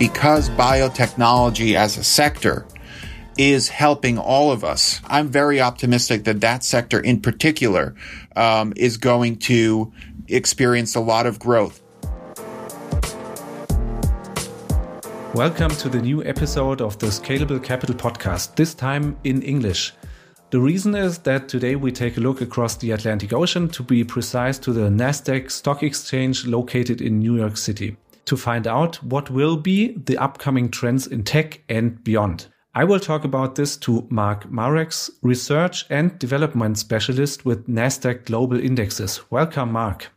because biotechnology as a sector is helping all of us. I'm very optimistic that that sector in particular um, is going to experience a lot of growth. Welcome to the new episode of the Scalable Capital Podcast, this time in English. The reason is that today we take a look across the Atlantic Ocean, to be precise, to the NASDAQ stock exchange located in New York City, to find out what will be the upcoming trends in tech and beyond. I will talk about this to Mark Marex, research and development specialist with NASDAQ Global Indexes. Welcome, Mark.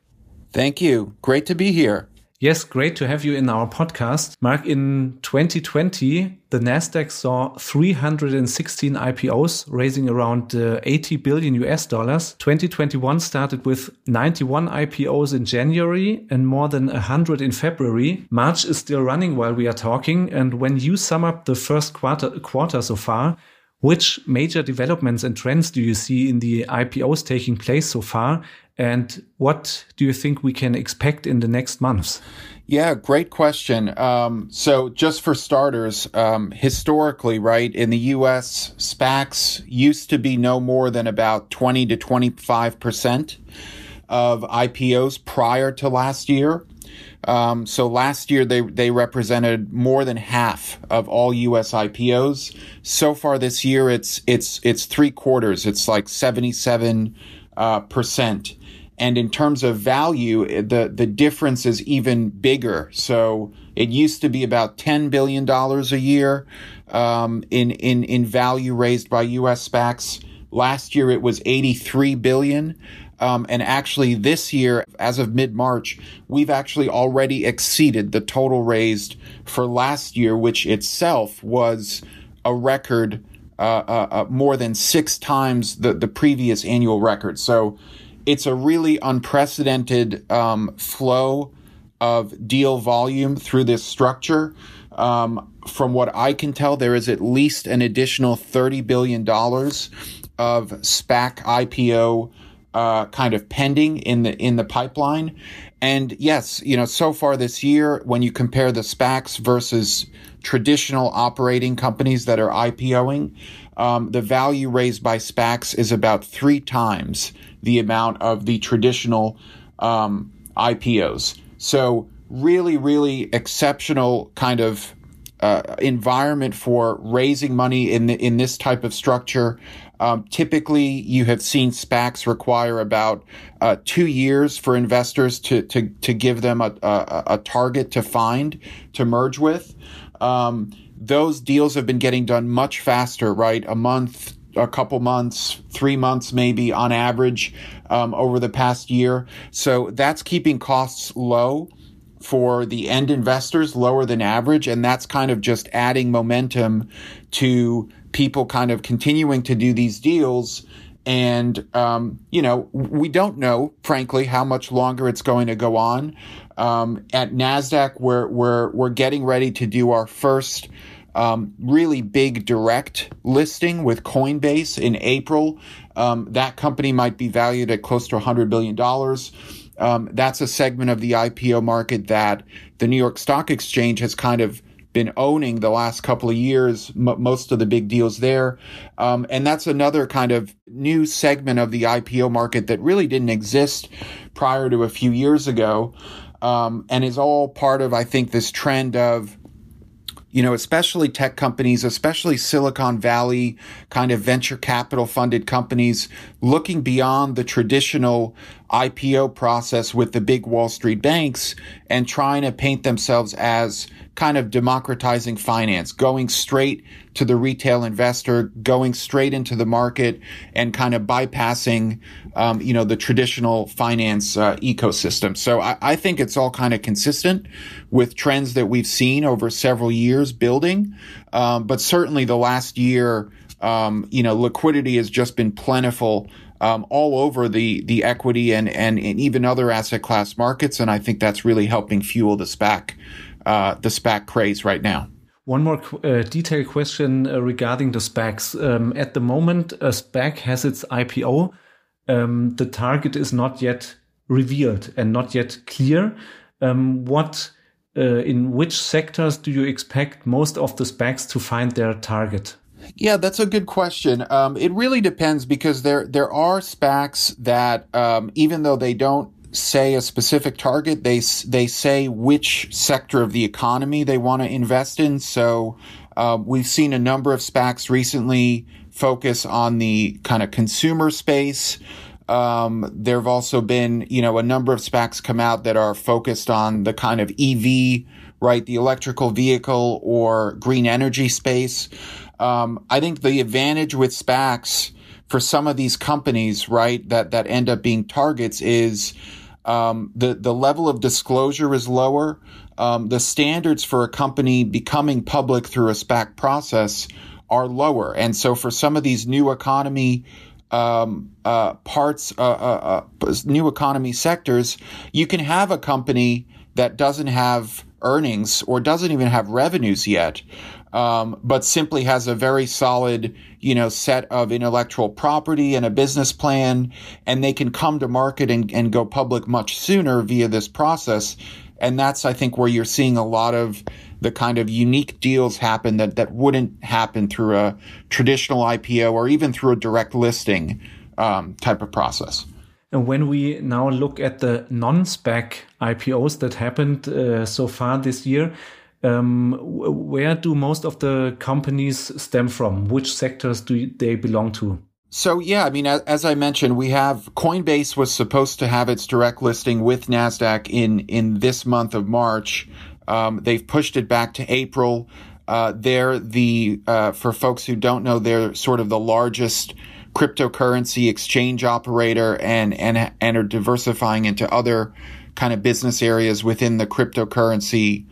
Thank you. Great to be here. Yes, great to have you in our podcast. Mark, in 2020, the Nasdaq saw 316 IPOs raising around uh, 80 billion US dollars. 2021 started with 91 IPOs in January and more than 100 in February. March is still running while we are talking. And when you sum up the first quarter, quarter so far, which major developments and trends do you see in the IPOs taking place so far? And what do you think we can expect in the next months? Yeah, great question. Um, so, just for starters, um, historically, right, in the US, SPACs used to be no more than about 20 to 25% of IPOs prior to last year. Um, so last year they they represented more than half of all U.S. IPOs. So far this year, it's it's it's three quarters. It's like seventy seven uh, percent. And in terms of value, the, the difference is even bigger. So it used to be about $10 billion a year um, in, in, in value raised by US SPACs. Last year it was 83 billion. Um, and actually this year, as of mid-March, we've actually already exceeded the total raised for last year, which itself was a record uh, uh, uh, more than six times the, the previous annual record. So it's a really unprecedented um, flow of deal volume through this structure. Um, from what I can tell, there is at least an additional $30 billion of SPAC IPO uh, kind of pending in the in the pipeline. And yes, you know, so far this year, when you compare the SPACs versus traditional operating companies that are IPOing, um, the value raised by SPACs is about three times the amount of the traditional um, IPOs. So really, really exceptional kind of uh, environment for raising money in the, in this type of structure. Um, typically, you have seen SPACs require about uh, two years for investors to to to give them a, a, a target to find to merge with. Um, those deals have been getting done much faster, right? A month, a couple months, three months maybe on average um, over the past year. So that's keeping costs low for the end investors, lower than average. And that's kind of just adding momentum to people kind of continuing to do these deals. And, um, you know, we don't know, frankly, how much longer it's going to go on. Um, at NASDAQ, we're, we're, we're getting ready to do our first um, really big direct listing with Coinbase in April. Um, that company might be valued at close to $100 billion. Um, that's a segment of the IPO market that the New York Stock Exchange has kind of been owning the last couple of years, m- most of the big deals there. Um, and that's another kind of new segment of the IPO market that really didn't exist prior to a few years ago. Um, and is all part of, I think, this trend of you know, especially tech companies, especially Silicon Valley kind of venture capital funded companies looking beyond the traditional IPO process with the big Wall Street banks and trying to paint themselves as kind of democratizing finance, going straight to the retail investor, going straight into the market and kind of bypassing, um, you know, the traditional finance uh, ecosystem. So I, I think it's all kind of consistent with trends that we've seen over several years building. Um, but certainly the last year, um, you know, liquidity has just been plentiful um, all over the the equity and, and, and even other asset class markets, and I think that's really helping fuel the SPAC uh, the SPAC craze right now. One more uh, detailed question uh, regarding the SPACs. Um, at the moment, a SPAC has its IPO. Um, the target is not yet revealed and not yet clear. Um, what uh, in which sectors do you expect most of the SPACs to find their target? Yeah, that's a good question. Um, it really depends because there there are SPACs that um, even though they don't say a specific target, they they say which sector of the economy they want to invest in. So uh, we've seen a number of SPACs recently focus on the kind of consumer space. Um, there have also been, you know, a number of SPACs come out that are focused on the kind of EV, right, the electrical vehicle or green energy space. Um, I think the advantage with SPACs for some of these companies, right, that that end up being targets is um, the the level of disclosure is lower. Um, the standards for a company becoming public through a SPAC process are lower, and so for some of these new economy um, uh, parts, uh, uh, uh, new economy sectors, you can have a company that doesn't have earnings or doesn't even have revenues yet, um, but simply has a very solid, you know, set of intellectual property and a business plan, and they can come to market and, and go public much sooner via this process. And that's, I think, where you're seeing a lot of the kind of unique deals happen that, that wouldn't happen through a traditional IPO or even through a direct listing um, type of process. And when we now look at the non SPAC IPOs that happened uh, so far this year, um, where do most of the companies stem from? Which sectors do they belong to? So yeah, I mean, as, I mentioned, we have Coinbase was supposed to have its direct listing with Nasdaq in in this month of March. Um, they've pushed it back to April. Uh, they're the, uh, for folks who don't know, they're sort of the largest cryptocurrency exchange operator and, and, and are diversifying into other kind of business areas within the cryptocurrency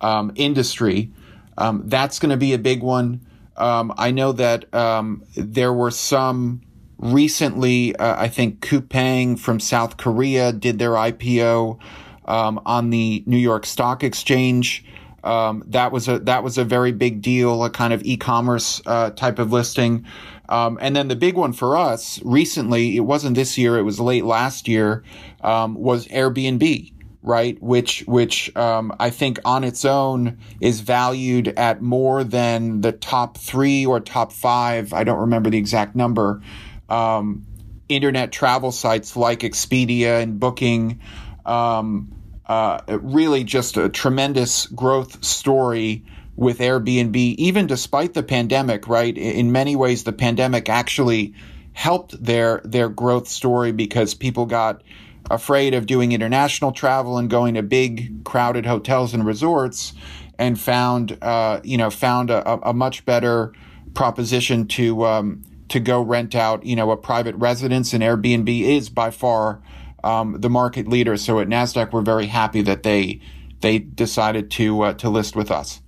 um, industry. Um, that's going to be a big one. Um, I know that um, there were some recently, uh, I think Coupang from South Korea did their IPO um, on the New York Stock Exchange. Um, that was a that was a very big deal, a kind of e-commerce uh, type of listing. Um, and then the big one for us recently, it wasn't this year, it was late last year, um, was Airbnb, right? Which which um, I think on its own is valued at more than the top three or top five. I don't remember the exact number. Um, internet travel sites like Expedia and Booking. Um, uh, really just a tremendous growth story with Airbnb, even despite the pandemic, right? In many ways, the pandemic actually helped their, their growth story because people got afraid of doing international travel and going to big crowded hotels and resorts and found, uh, you know, found a, a, much better proposition to, um, to go rent out, you know, a private residence and Airbnb is by far um, the market leader. So at Nasdaq, we're very happy that they they decided to uh, to list with us.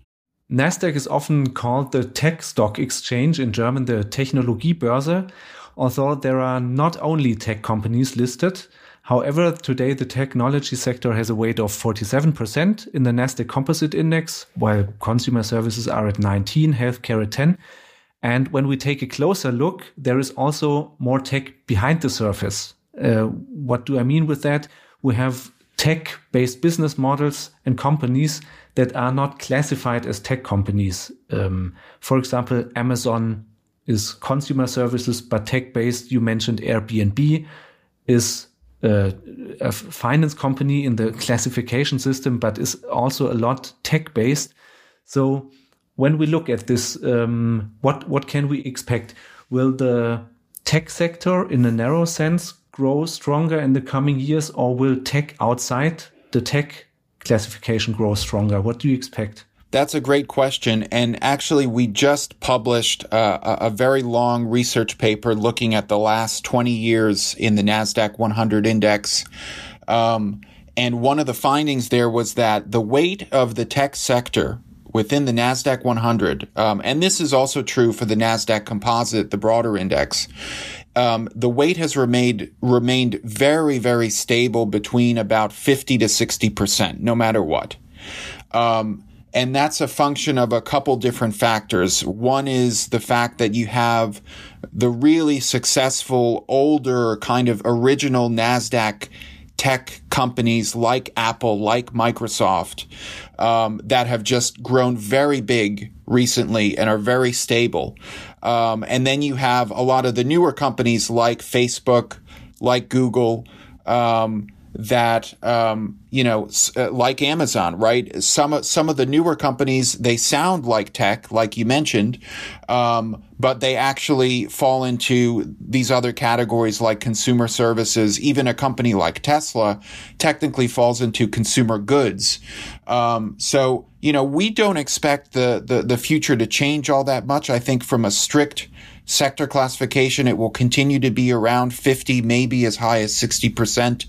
Nasdaq is often called the tech stock exchange in German, the Technologiebörse. Although there are not only tech companies listed, However, today the technology sector has a weight of 47% in the Nasdaq Composite Index, while consumer services are at 19, healthcare at 10. And when we take a closer look, there is also more tech behind the surface. Uh, what do I mean with that? We have tech based business models and companies that are not classified as tech companies. Um, for example, Amazon is consumer services, but tech based. You mentioned Airbnb is uh, a finance company in the classification system, but is also a lot tech based. So when we look at this, um, what what can we expect? Will the tech sector, in a narrow sense, grow stronger in the coming years, or will tech outside the tech classification grow stronger? What do you expect? That's a great question. And actually, we just published uh, a very long research paper looking at the last 20 years in the NASDAQ 100 index. Um, and one of the findings there was that the weight of the tech sector within the NASDAQ 100, um, and this is also true for the NASDAQ composite, the broader index, um, the weight has remained remained very very stable between about 50 to 60 percent no matter what um, and that's a function of a couple different factors one is the fact that you have the really successful older kind of original nasdaq tech companies like Apple, like Microsoft, um, that have just grown very big recently and are very stable. Um, and then you have a lot of the newer companies like Facebook, like Google, um, that um, you know, uh, like Amazon, right? Some some of the newer companies they sound like tech, like you mentioned, um, but they actually fall into these other categories like consumer services. Even a company like Tesla technically falls into consumer goods. Um, so you know, we don't expect the, the the future to change all that much. I think from a strict sector classification, it will continue to be around 50, maybe as high as 60%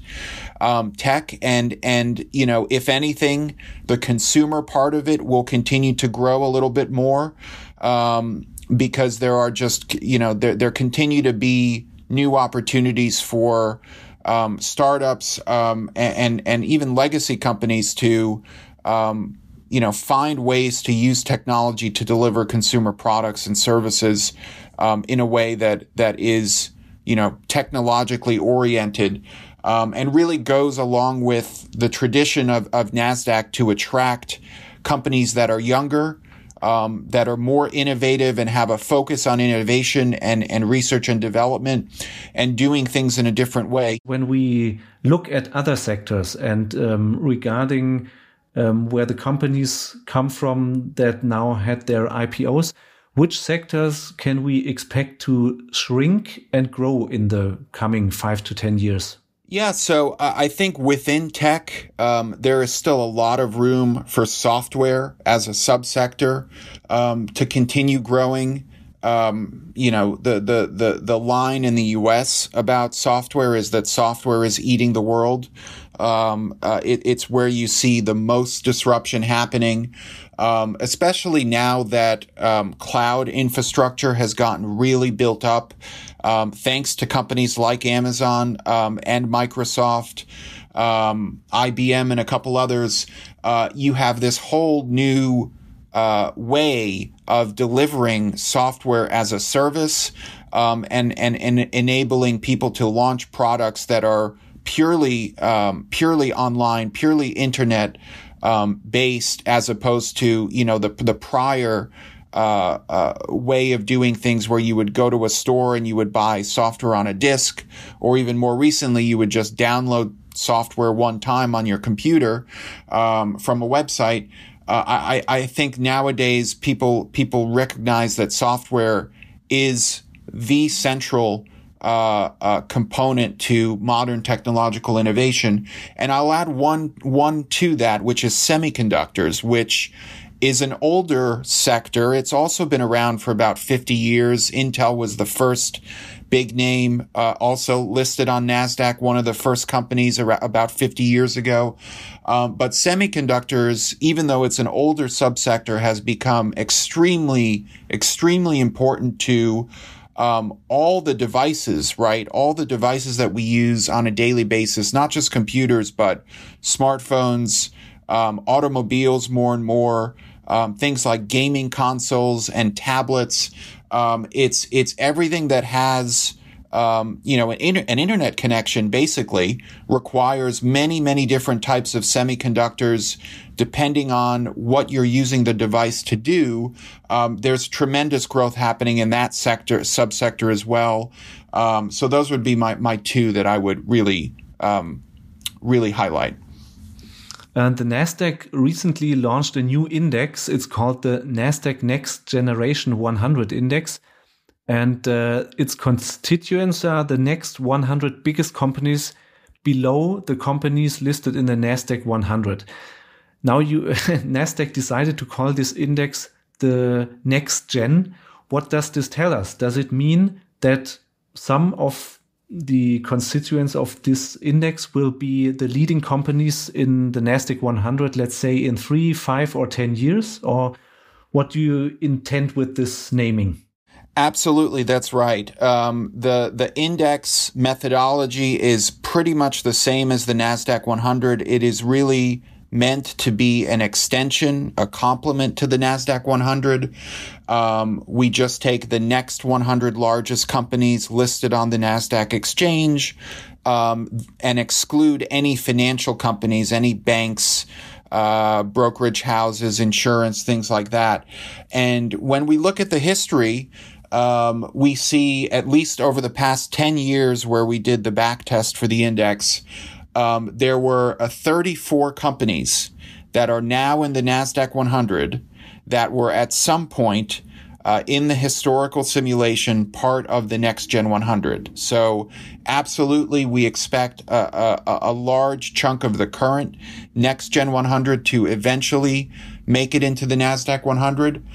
um, tech. And, and, you know, if anything, the consumer part of it will continue to grow a little bit more. Um, because there are just, you know, there, there continue to be new opportunities for, um, startups, um, and, and even legacy companies to, um, you know, find ways to use technology to deliver consumer products and services um, in a way that that is you know technologically oriented um, and really goes along with the tradition of, of NASDAQ to attract companies that are younger, um, that are more innovative and have a focus on innovation and, and research and development and doing things in a different way. When we look at other sectors and um, regarding um, where the companies come from that now had their IPOs, which sectors can we expect to shrink and grow in the coming five to 10 years? Yeah, so I think within tech, um, there is still a lot of room for software as a subsector um, to continue growing. Um, you know, the, the, the, the line in the US about software is that software is eating the world. Um, uh, it, it's where you see the most disruption happening um, especially now that um, cloud infrastructure has gotten really built up, um, thanks to companies like Amazon um, and Microsoft, um, IBM, and a couple others. Uh, you have this whole new uh, way of delivering software as a service um, and, and, and enabling people to launch products that are purely purely online, purely internet um, based as opposed to you know the the prior uh, uh, way of doing things where you would go to a store and you would buy software on a disk, or even more recently, you would just download software one time on your computer um, from a website. Uh, I, I think nowadays people people recognize that software is the central uh, uh, component to modern technological innovation. And I'll add one one to that, which is semiconductors, which is an older sector. It's also been around for about 50 years. Intel was the first big name, uh, also listed on NASDAQ, one of the first companies about 50 years ago. Um, but semiconductors, even though it's an older subsector, has become extremely, extremely important to um, all the devices, right? All the devices that we use on a daily basis, not just computers, but smartphones, um, automobiles more and more, um, things like gaming consoles and tablets. Um, it's it's everything that has um, you know, an, inter- an, internet connection basically requires many, many different types of semiconductors, depending on what you're using the device to do. Um, there's tremendous growth happening in that sector, subsector as well. Um, so those would be my, my two that I would really, um, really highlight. And the Nasdaq recently launched a new index. It's called the Nasdaq Next Generation 100 Index and uh, its constituents are the next 100 biggest companies below the companies listed in the Nasdaq 100. Now you Nasdaq decided to call this index the next gen. What does this tell us? Does it mean that some of the constituents of this index will be the leading companies in the Nasdaq 100, let's say in three, five, or 10 years? Or what do you intend with this naming? Absolutely, that's right. Um, the the index methodology is pretty much the same as the Nasdaq 100. It is really meant to be an extension, a complement to the Nasdaq 100. Um, we just take the next 100 largest companies listed on the Nasdaq exchange, um, and exclude any financial companies, any banks, uh, brokerage houses, insurance, things like that. And when we look at the history, um, we see at least over the past 10 years where we did the back test for the index, um, there were uh, 34 companies that are now in the NASDAQ 100 that were at some point uh, in the historical simulation part of the next gen 100. So absolutely, we expect a, a, a, large chunk of the current next gen 100 to eventually make it into the NASDAQ 100.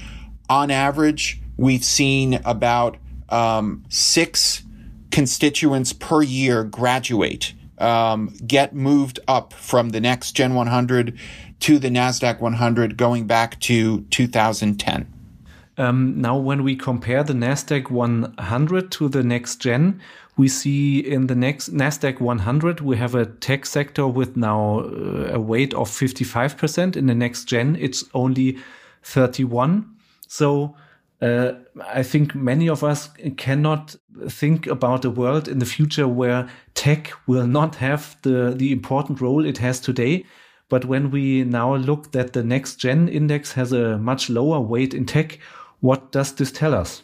On average, we've seen about um, six constituents per year graduate, um, get moved up from the next Gen 100 to the NASDAQ 100 going back to 2010. Um, now, when we compare the NASDAQ 100 to the next gen, we see in the next NASDAQ 100, we have a tech sector with now uh, a weight of 55%. In the next gen, it's only 31. So, uh, I think many of us cannot think about a world in the future where tech will not have the, the important role it has today. But when we now look that the next gen index has a much lower weight in tech, what does this tell us?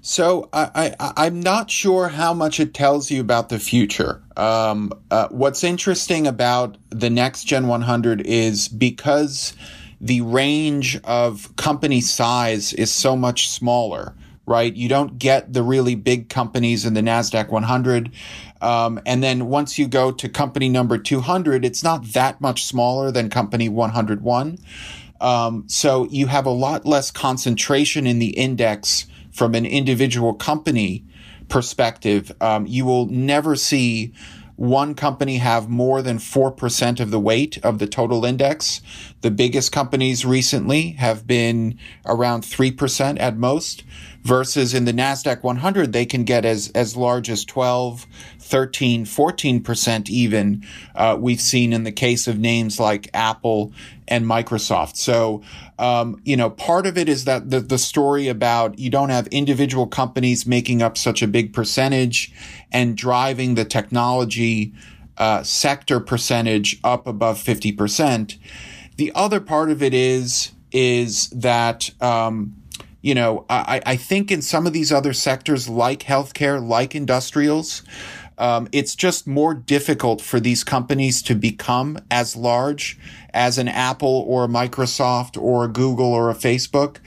So I, I am not sure how much it tells you about the future. Um, uh, what's interesting about the next Gen 100 is because the range of company size is so much smaller, right? You don't get the really big companies in the NASDAQ 100. Um, and then once you go to company number 200, it's not that much smaller than company 101. Um, so you have a lot less concentration in the index from an individual company perspective. Um, you will never see one company have more than 4% of the weight of the total index. The biggest companies recently have been around 3% at most versus in the NASDAQ 100, they can get as, as large as 12, 13, 14% even, uh, we've seen in the case of names like Apple and Microsoft. So, um, you know, part of it is that the, the story about you don't have individual companies making up such a big percentage and driving the technology uh, sector percentage up above 50%. The other part of it is, is that, um, you know, I, I think in some of these other sectors like healthcare, like industrials, um, it's just more difficult for these companies to become as large as an Apple or a Microsoft or a Google or a Facebook.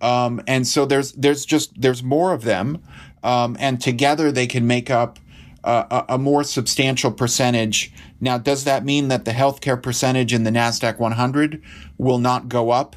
Um, and so there's there's just there's more of them, um, and together they can make up a, a more substantial percentage. Now, does that mean that the healthcare percentage in the Nasdaq 100 will not go up?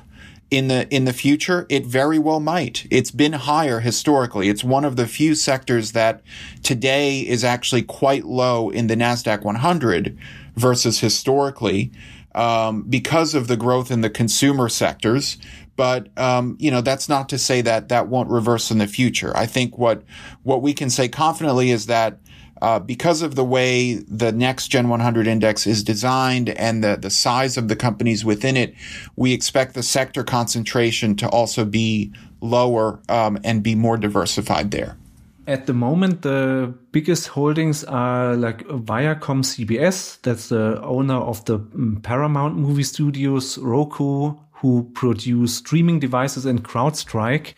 In the in the future it very well might. It's been higher historically. It's one of the few sectors that today is actually quite low in the nasdaq 100 versus historically um, because of the growth in the consumer sectors. But um, you know that's not to say that that won't reverse in the future. I think what what we can say confidently is that uh, because of the way the next Gen 100 index is designed and the, the size of the companies within it, we expect the sector concentration to also be lower um, and be more diversified there. At the moment, the biggest holdings are like Viacom CBS, that's the owner of the mm, Paramount movie studios, Roku, who produce streaming devices, and CrowdStrike,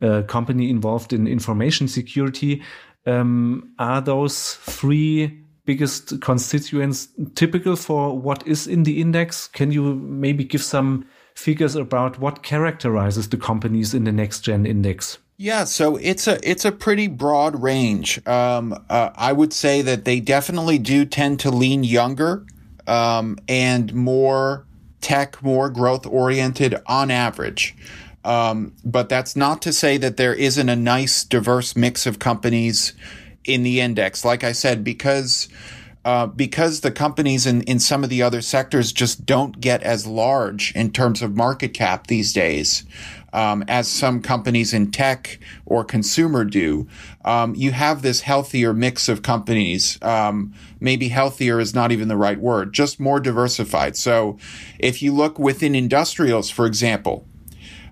a company involved in information security um, are those three biggest constituents typical for what is in the index? Can you maybe give some figures about what characterizes the companies in the next gen index? Yeah, so it's a it's a pretty broad range. Um, uh, I would say that they definitely do tend to lean younger um, and more tech, more growth oriented on average. Um, but that's not to say that there isn't a nice, diverse mix of companies in the index. Like I said, because uh, because the companies in, in some of the other sectors just don't get as large in terms of market cap these days um, as some companies in tech or consumer do. Um, you have this healthier mix of companies. Um, maybe healthier is not even the right word, just more diversified. So if you look within industrials, for example,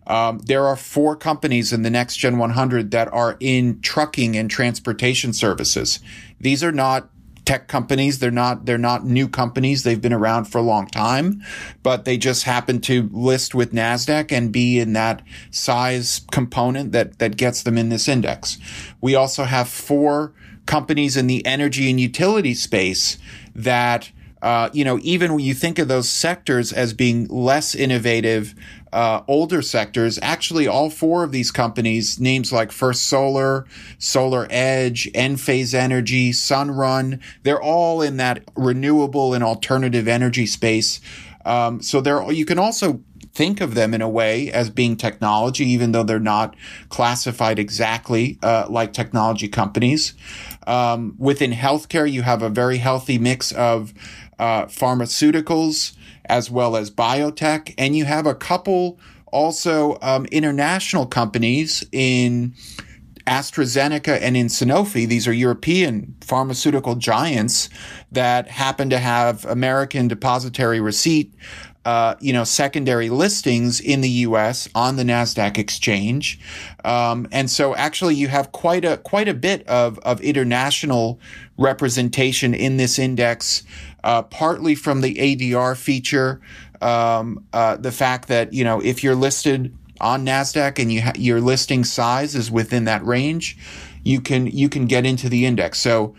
um, there are four companies in the next Gen 100 that are in trucking and transportation services. These are not tech companies. They're not they're not new companies. They've been around for a long time, but they just happen to list with Nasdaq and be in that size component that that gets them in this index. We also have four companies in the energy and utility space that uh, you know, even when you think of those sectors as being less innovative, uh, older sectors, actually all four of these companies, names like First Solar, Solar Edge, Enphase Energy, Sunrun, they're all in that renewable and alternative energy space. Um, so there, you can also think of them in a way as being technology, even though they're not classified exactly uh, like technology companies. Um, within healthcare, you have a very healthy mix of uh, pharmaceuticals as well as biotech. And you have a couple also um, international companies in AstraZeneca and in Sanofi. These are European pharmaceutical giants that happen to have American depository receipt. Uh, you know, secondary listings in the U.S. on the Nasdaq exchange, um, and so actually you have quite a quite a bit of of international representation in this index uh, partly from the ADR feature, um, uh, the fact that you know if you're listed on Nasdaq and you ha- your listing size is within that range, you can you can get into the index. So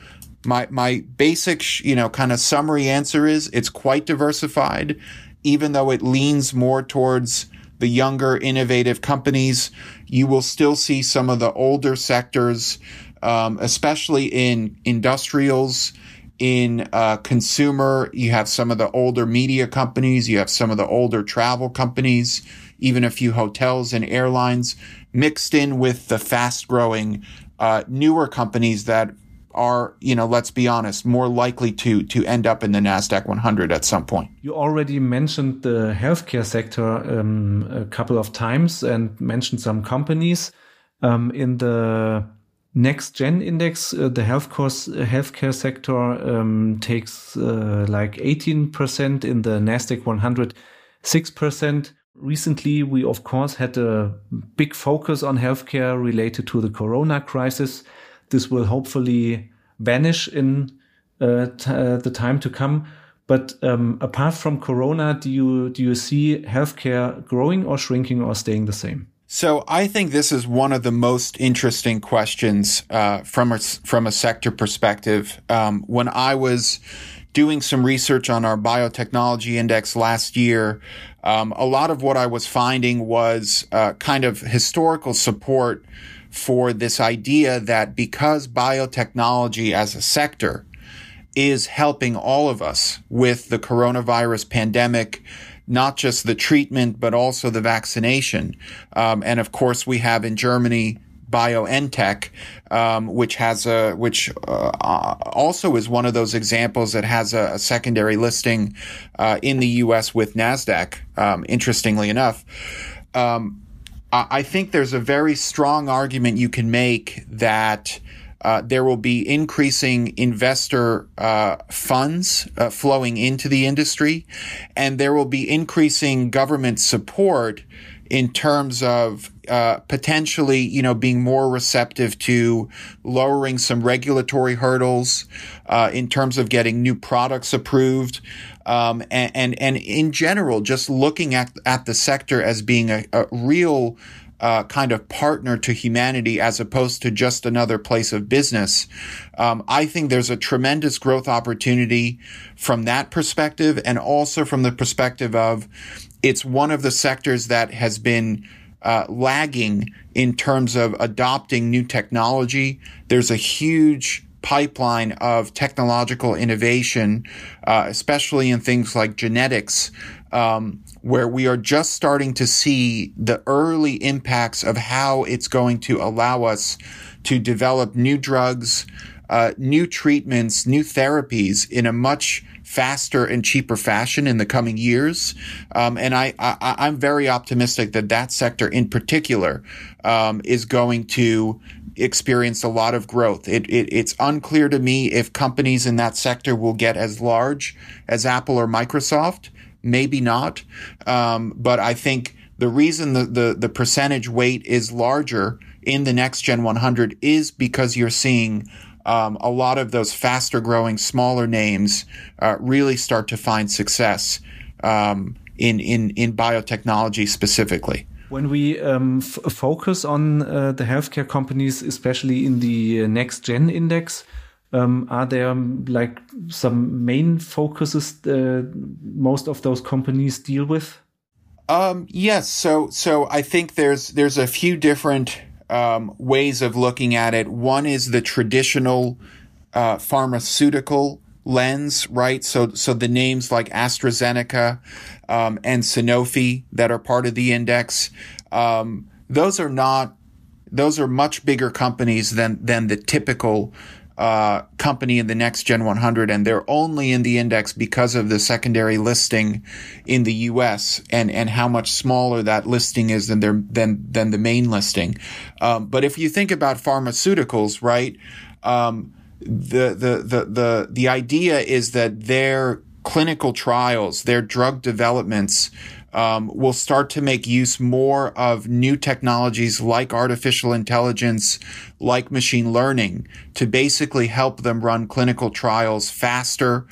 my my basic you know kind of summary answer is it's quite diversified, even though it leans more towards the younger innovative companies. You will still see some of the older sectors, um, especially in industrials in uh, consumer, you have some of the older media companies, you have some of the older travel companies, even a few hotels and airlines mixed in with the fast growing uh, newer companies that are, you know, let's be honest, more likely to to end up in the Nasdaq 100 at some point. You already mentioned the healthcare sector um, a couple of times and mentioned some companies um, in the next gen index, uh, the health course, uh, healthcare sector um, takes uh, like 18% in the Nasdaq 100, 6%. Recently, we of course had a big focus on healthcare related to the corona crisis. This will hopefully vanish in uh, uh the time to come. But um, apart from corona, do you do you see healthcare growing or shrinking or staying the same? So I think this is one of the most interesting questions uh, from a, from a sector perspective. Um, when I was doing some research on our biotechnology index last year, um, a lot of what I was finding was uh, kind of historical support for this idea that because biotechnology as a sector is helping all of us with the coronavirus pandemic not just the treatment, but also the vaccination. Um, and of course, we have in Germany BioNTech, um, which has a which uh, also is one of those examples that has a, a secondary listing uh, in the U.S. with Nasdaq. Um, interestingly enough, um, I think there's a very strong argument you can make that uh, there will be increasing investor uh, funds uh, flowing into the industry, and there will be increasing government support in terms of uh, potentially, you know, being more receptive to lowering some regulatory hurdles, uh, in terms of getting new products approved, um, and, and, and in general, just looking at at the sector as being a, a real uh, kind of partner to humanity as opposed to just another place of business. Um, I think there's a tremendous growth opportunity from that perspective and also from the perspective of it's one of the sectors that has been uh, lagging in terms of adopting new technology. There's a huge pipeline of technological innovation, uh, especially in things like genetics, um, where we are just starting to see the early impacts of how it's going to allow us to develop new drugs, uh, new treatments, new therapies in a much faster and cheaper fashion in the coming years. Um, and I, I, am very optimistic that that sector in particular um, is going to experience a lot of growth. It, it, it's unclear to me if companies in that sector will get as large as Apple or Microsoft maybe not. Um, but I think the reason the, the, the percentage weight is larger in the next gen 100 is because you're seeing um, a lot of those faster growing, smaller names uh, really start to find success um, in, in, in biotechnology specifically. When we um, focus on uh, the healthcare companies, especially in the uh, next gen index, um, are there um, like some main focuses uh, most of those companies deal with? Um, yes. So, so I think there's there's a few different um, ways of looking at it. One is the traditional uh, pharmaceutical lens, right? So, so the names like AstraZeneca um, and Sanofi that are part of the index, um, those are not; those are much bigger companies than than the typical uh, company in the next gen 100 and they're only in the index because of the secondary listing in the US and, and how much smaller that listing is than their, than, than the main listing. Um, but if you think about pharmaceuticals, right, um, the, the, the, the, the idea is that their clinical trials, their drug developments, um, will start to make use more of new technologies like artificial intelligence, like machine learning, to basically help them run clinical trials faster,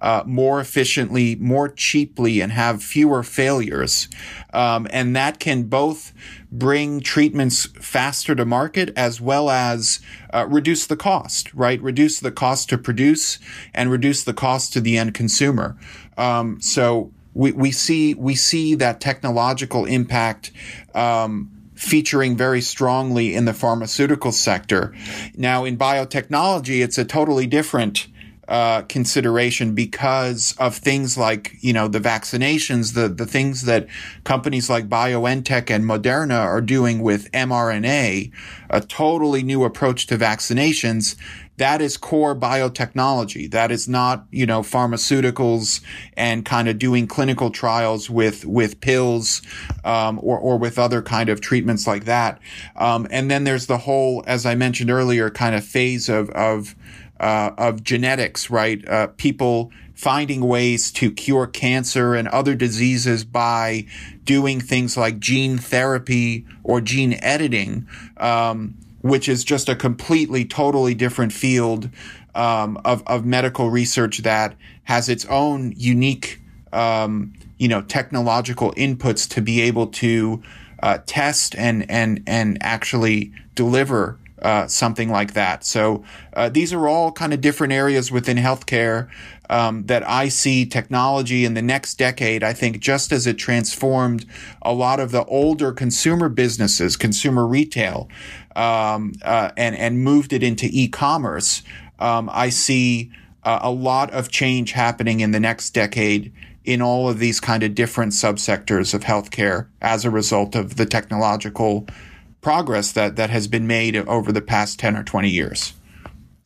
uh, more efficiently, more cheaply, and have fewer failures. Um, and that can both bring treatments faster to market as well as uh, reduce the cost, right? Reduce the cost to produce and reduce the cost to the end consumer. Um, so we, we see we see that technological impact um, featuring very strongly in the pharmaceutical sector. Now, in biotechnology, it's a totally different uh, consideration because of things like you know the vaccinations, the the things that companies like BioNTech and Moderna are doing with mRNA, a totally new approach to vaccinations that is core biotechnology. That is not, you know, pharmaceuticals and kind of doing clinical trials with, with pills, um, or, or with other kind of treatments like that. Um, and then there's the whole, as I mentioned earlier, kind of phase of, of, uh, of genetics, right? Uh, people finding ways to cure cancer and other diseases by doing things like gene therapy or gene editing. Um, which is just a completely, totally different field um, of, of medical research that has its own unique, um, you know, technological inputs to be able to uh, test and and and actually deliver uh, something like that. So uh, these are all kind of different areas within healthcare um, that I see technology in the next decade. I think just as it transformed a lot of the older consumer businesses, consumer retail, um, uh, and and moved it into e-commerce, um, I see uh, a lot of change happening in the next decade in all of these kind of different subsectors of healthcare as a result of the technological progress that that has been made over the past 10 or 20 years.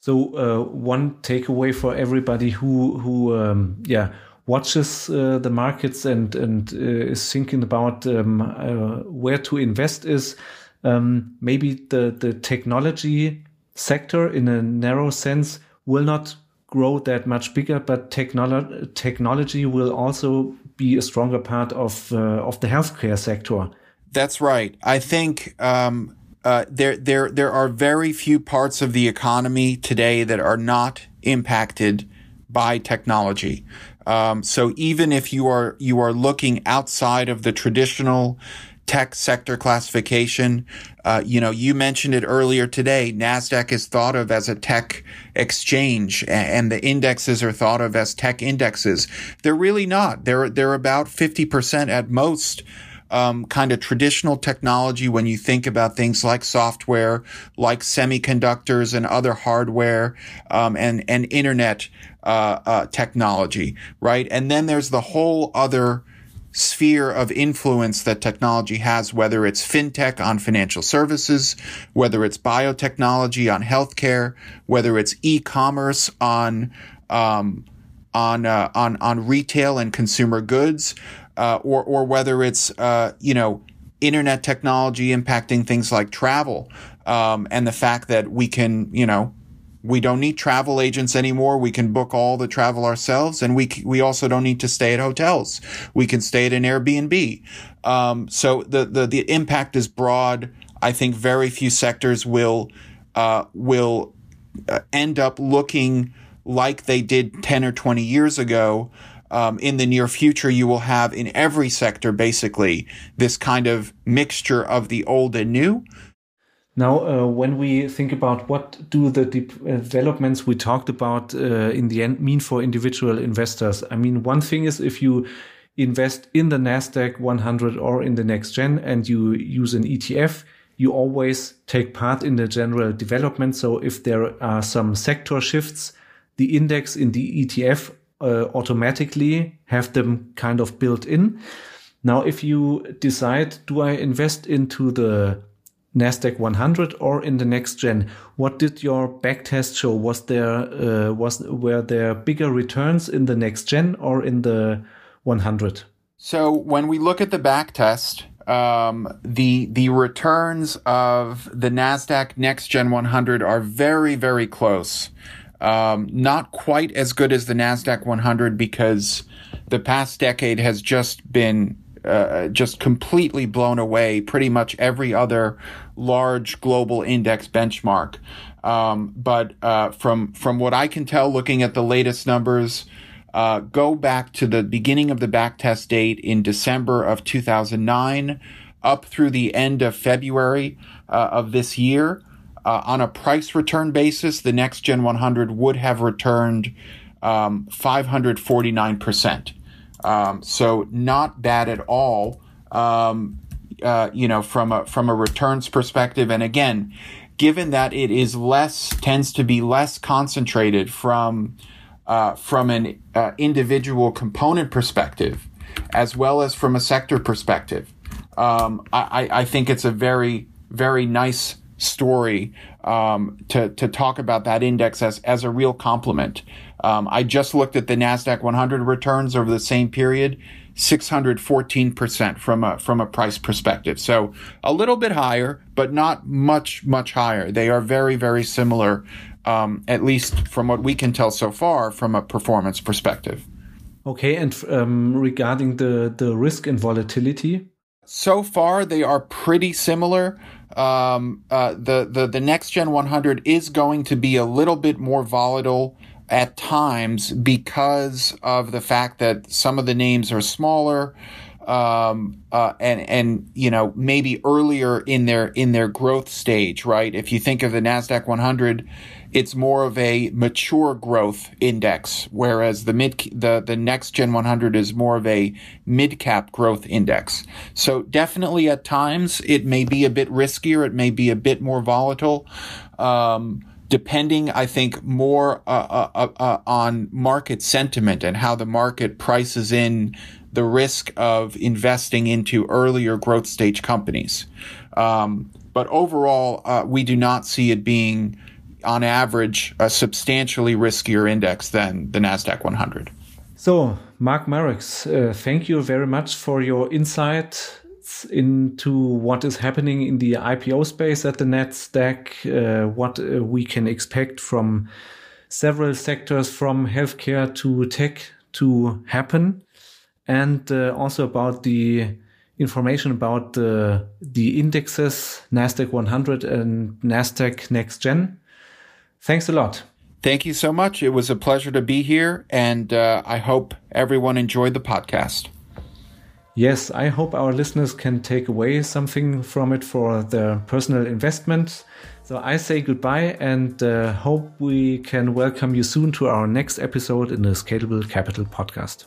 So uh, one takeaway for everybody who who um, yeah watches uh, the markets and and uh, is thinking about um, uh, where to invest is um, maybe the the technology sector in a narrow sense will not grow that much bigger, but technolo technology will also be a stronger part of uh, of the healthcare sector. That's right. I think um, uh, there there there are very few parts of the economy today that are not impacted by technology. Um, so even if you are you are looking outside of the traditional tech sector classification, uh, you know, you mentioned it earlier today. Nasdaq is thought of as a tech exchange, and the indexes are thought of as tech indexes. They're really not. They're they're about fifty percent at most um, kind of traditional technology when you think about things like software, like semiconductors and other hardware, um, and and internet uh, uh, technology, right? And then there's the whole other sphere of influence that technology has, whether it's fintech on financial services, whether it's biotechnology on healthcare, whether it's e-commerce on um, on uh, on on retail and consumer goods, uh, or or whether it's uh, you know internet technology impacting things like travel um, and the fact that we can you know we don't need travel agents anymore. We can book all the travel ourselves, and we we also don't need to stay at hotels. We can stay at an Airbnb. Um, so the, the the impact is broad. I think very few sectors will uh, will uh, end up looking like they did 10 or 20 years ago, um, in the near future, you will have in every sector basically this kind of mixture of the old and new. Now, uh, when we think about what do the de uh, developments we talked about uh, in the end mean for individual investors, I mean, one thing is if you invest in the Nasdaq 100 or in the next gen and you use an ETF, you always take part in the general development. So if there are some sector shifts, the index in the ETF uh, automatically have them kind of built in. Now, if you decide, do I invest into the Nasdaq 100 or in the next gen? What did your backtest show? Was there uh, was were there bigger returns in the next gen or in the 100? So when we look at the backtest, um, the the returns of the Nasdaq Next Gen 100 are very very close. Um, not quite as good as the NASDAQ 100 because the past decade has just been uh, just completely blown away pretty much every other large global index benchmark. Um, but uh, from from what I can tell, looking at the latest numbers, uh, go back to the beginning of the backtest date in December of 2009, up through the end of February uh, of this year. Uh, on a price return basis, the next Gen 100 would have returned um, 549%. Um, so not bad at all. Um, uh, you know, from a from a returns perspective, and again, given that it is less tends to be less concentrated from uh, from an uh, individual component perspective, as well as from a sector perspective, um, I, I think it's a very very nice story um, to to talk about that index as as a real complement. Um, I just looked at the Nasdaq 100 returns over the same period, 614 percent from a from a price perspective. So a little bit higher, but not much much higher. They are very very similar, um, at least from what we can tell so far from a performance perspective. Okay, and um, regarding the the risk and volatility. So far, they are pretty similar um, uh, the, the, the next gen 100 is going to be a little bit more volatile at times because of the fact that some of the names are smaller um, uh, and and you know maybe earlier in their in their growth stage, right? If you think of the Nasdaq 100, it's more of a mature growth index, whereas the mid the the next Gen 100 is more of a mid cap growth index. So definitely at times it may be a bit riskier, it may be a bit more volatile. Um, depending, I think, more uh, uh, uh, uh on market sentiment and how the market prices in the risk of investing into earlier growth stage companies. Um, but overall, uh, we do not see it being, on average, a substantially riskier index than the NASDAQ 100. So, Mark Marex, uh, thank you very much for your insight into what is happening in the IPO space at the NASDAQ, uh, what uh, we can expect from several sectors from healthcare to tech to happen and uh, also about the information about the the indexes Nasdaq 100 and Nasdaq Next Gen. Thanks a lot. Thank you so much. It was a pleasure to be here, and uh, I hope everyone enjoyed the podcast. Yes, I hope our listeners can take away something from it for their personal investment. So I say goodbye and uh, hope we can welcome you soon to our next episode in the Scalable Capital podcast.